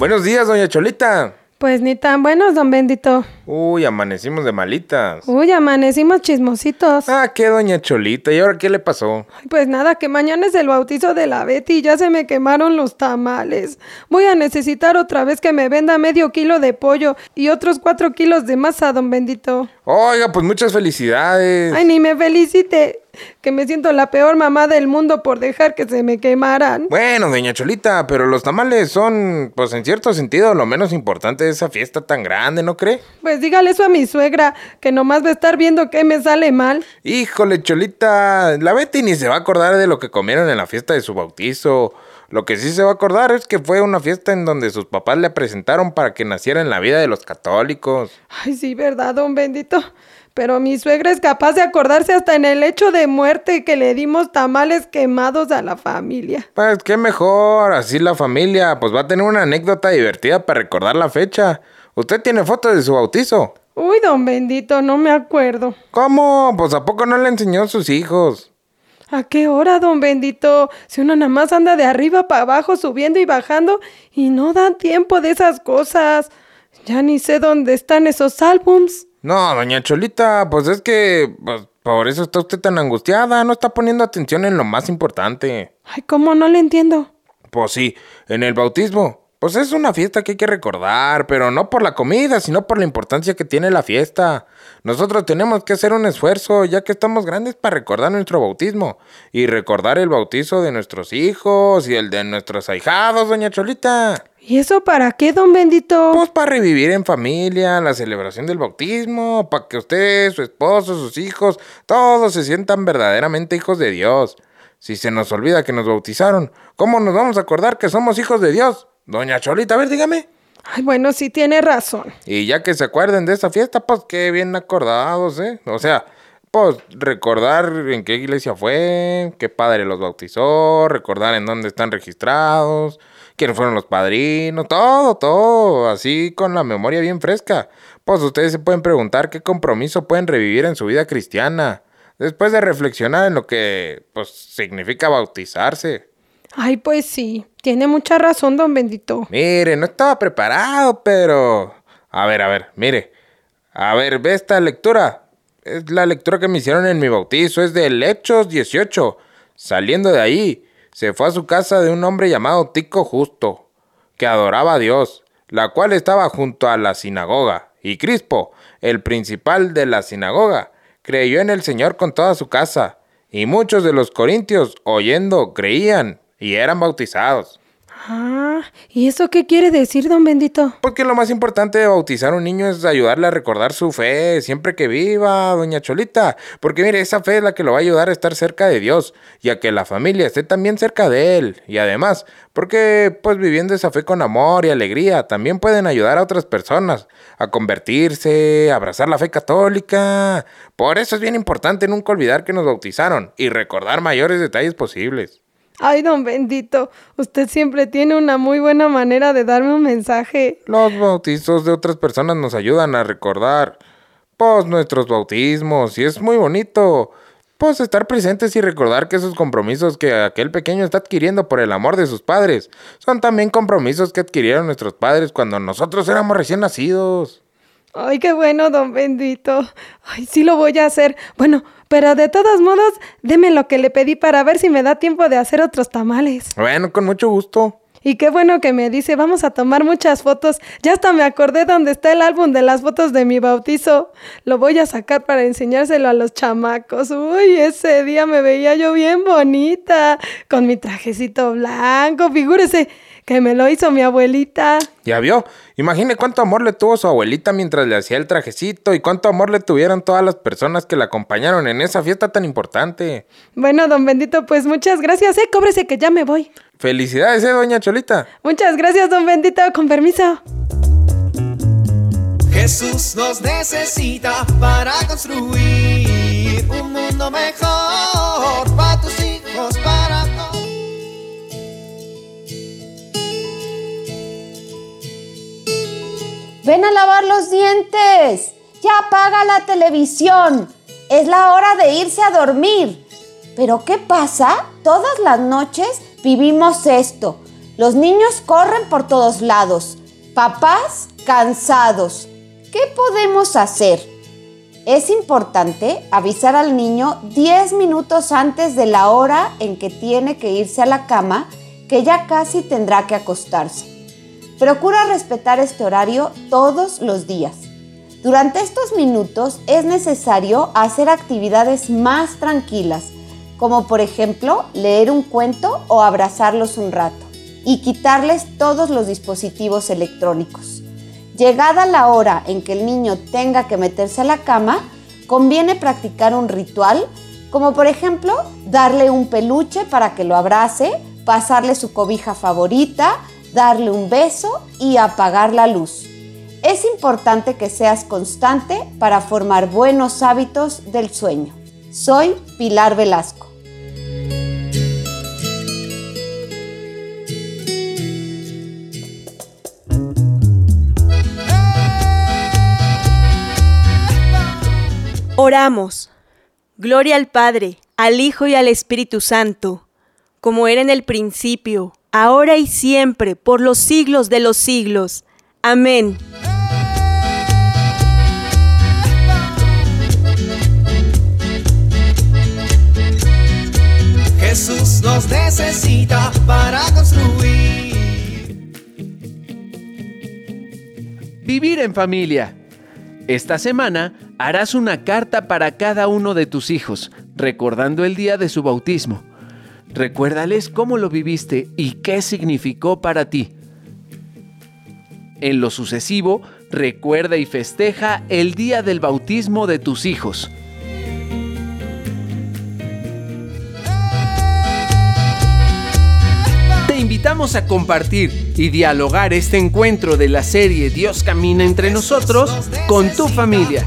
Buenos días, doña Cholita. Pues ni tan buenos, don Bendito. Uy, amanecimos de malitas. Uy, amanecimos chismositos. Ah, qué doña Cholita. ¿Y ahora qué le pasó? Pues nada, que mañana es el bautizo de la Betty y ya se me quemaron los tamales. Voy a necesitar otra vez que me venda medio kilo de pollo y otros cuatro kilos de masa, don Bendito. Oiga, pues muchas felicidades. Ay, ni me felicite, que me siento la peor mamá del mundo por dejar que se me quemaran. Bueno, doña Cholita, pero los tamales son, pues en cierto sentido, lo menos importante de esa fiesta tan grande, ¿no cree? Pues dígale eso a mi suegra, que nomás va a estar viendo que me sale mal. Híjole, Cholita, la Betty ni se va a acordar de lo que comieron en la fiesta de su bautizo. Lo que sí se va a acordar es que fue una fiesta en donde sus papás le presentaron para que naciera en la vida de los católicos. Ay, sí, verdad, don Bendito. Pero mi suegra es capaz de acordarse hasta en el hecho de muerte que le dimos tamales quemados a la familia. Pues qué mejor, así la familia pues va a tener una anécdota divertida para recordar la fecha. ¿Usted tiene fotos de su bautizo? Uy, don Bendito, no me acuerdo. ¿Cómo? Pues a poco no le enseñó a sus hijos. ¿A qué hora, don Bendito? Si uno nada más anda de arriba para abajo, subiendo y bajando, y no da tiempo de esas cosas. Ya ni sé dónde están esos álbums. No, doña Cholita, pues es que pues, por eso está usted tan angustiada, no está poniendo atención en lo más importante. Ay, ¿cómo no le entiendo? Pues sí, en el bautismo. Pues es una fiesta que hay que recordar, pero no por la comida, sino por la importancia que tiene la fiesta. Nosotros tenemos que hacer un esfuerzo, ya que estamos grandes, para recordar nuestro bautismo. Y recordar el bautizo de nuestros hijos y el de nuestros ahijados, doña Cholita. ¿Y eso para qué, don Bendito? Pues para revivir en familia la celebración del bautismo, para que usted, su esposo, sus hijos, todos se sientan verdaderamente hijos de Dios. Si se nos olvida que nos bautizaron, ¿cómo nos vamos a acordar que somos hijos de Dios? Doña Cholita, a ver, dígame. Ay, bueno, sí tiene razón. Y ya que se acuerden de esa fiesta, pues qué bien acordados, ¿eh? O sea, pues recordar en qué iglesia fue, qué padre los bautizó, recordar en dónde están registrados, quiénes fueron los padrinos, todo, todo, así con la memoria bien fresca. Pues ustedes se pueden preguntar qué compromiso pueden revivir en su vida cristiana, después de reflexionar en lo que, pues, significa bautizarse. Ay, pues sí, tiene mucha razón, don Bendito. Mire, no estaba preparado, pero... A ver, a ver, mire. A ver, ve esta lectura. Es la lectura que me hicieron en mi bautizo, es del Hechos 18. Saliendo de ahí, se fue a su casa de un hombre llamado Tico Justo, que adoraba a Dios, la cual estaba junto a la sinagoga. Y Crispo, el principal de la sinagoga, creyó en el Señor con toda su casa. Y muchos de los corintios, oyendo, creían y eran bautizados. Ah, ¿y eso qué quiere decir, don Bendito? Porque lo más importante de bautizar a un niño es ayudarle a recordar su fe siempre que viva, doña Cholita. Porque mire, esa fe es la que lo va a ayudar a estar cerca de Dios y a que la familia esté también cerca de Él. Y además, porque pues viviendo esa fe con amor y alegría, también pueden ayudar a otras personas a convertirse, a abrazar la fe católica. Por eso es bien importante nunca olvidar que nos bautizaron y recordar mayores detalles posibles. Ay, don Bendito, usted siempre tiene una muy buena manera de darme un mensaje. Los bautizos de otras personas nos ayudan a recordar, pues, nuestros bautismos, y es muy bonito, pues, estar presentes y recordar que esos compromisos que aquel pequeño está adquiriendo por el amor de sus padres son también compromisos que adquirieron nuestros padres cuando nosotros éramos recién nacidos. Ay, qué bueno, don Bendito. Ay, sí lo voy a hacer. Bueno, pero de todos modos, deme lo que le pedí para ver si me da tiempo de hacer otros tamales. Bueno, con mucho gusto. Y qué bueno que me dice, vamos a tomar muchas fotos. Ya hasta me acordé dónde está el álbum de las fotos de mi bautizo. Lo voy a sacar para enseñárselo a los chamacos. Uy, ese día me veía yo bien bonita, con mi trajecito blanco, figúrese que me lo hizo mi abuelita. Ya vio, imagine cuánto amor le tuvo su abuelita mientras le hacía el trajecito y cuánto amor le tuvieron todas las personas que la acompañaron en esa fiesta tan importante. Bueno, don Bendito, pues muchas gracias, eh, cóbrese que ya me voy. Felicidades, eh, doña Cholita. Muchas gracias, don Bendito, con permiso. Jesús nos necesita para construir un mundo mejor para tus hijos, para Ven a lavar los dientes. Ya apaga la televisión. Es la hora de irse a dormir. Pero ¿qué pasa? Todas las noches vivimos esto. Los niños corren por todos lados. Papás cansados. ¿Qué podemos hacer? Es importante avisar al niño 10 minutos antes de la hora en que tiene que irse a la cama, que ya casi tendrá que acostarse. Procura respetar este horario todos los días. Durante estos minutos es necesario hacer actividades más tranquilas, como por ejemplo leer un cuento o abrazarlos un rato, y quitarles todos los dispositivos electrónicos. Llegada la hora en que el niño tenga que meterse a la cama, conviene practicar un ritual, como por ejemplo darle un peluche para que lo abrace, pasarle su cobija favorita, darle un beso y apagar la luz. Es importante que seas constante para formar buenos hábitos del sueño. Soy Pilar Velasco. Oramos. Gloria al Padre, al Hijo y al Espíritu Santo, como era en el principio, ahora y siempre, por los siglos de los siglos. Amén. Jesús nos necesita para construir. Vivir en familia. Esta semana harás una carta para cada uno de tus hijos, recordando el día de su bautismo. Recuérdales cómo lo viviste y qué significó para ti. En lo sucesivo, recuerda y festeja el día del bautismo de tus hijos. Te invitamos a compartir y dialogar este encuentro de la serie Dios camina entre nosotros con tu familia.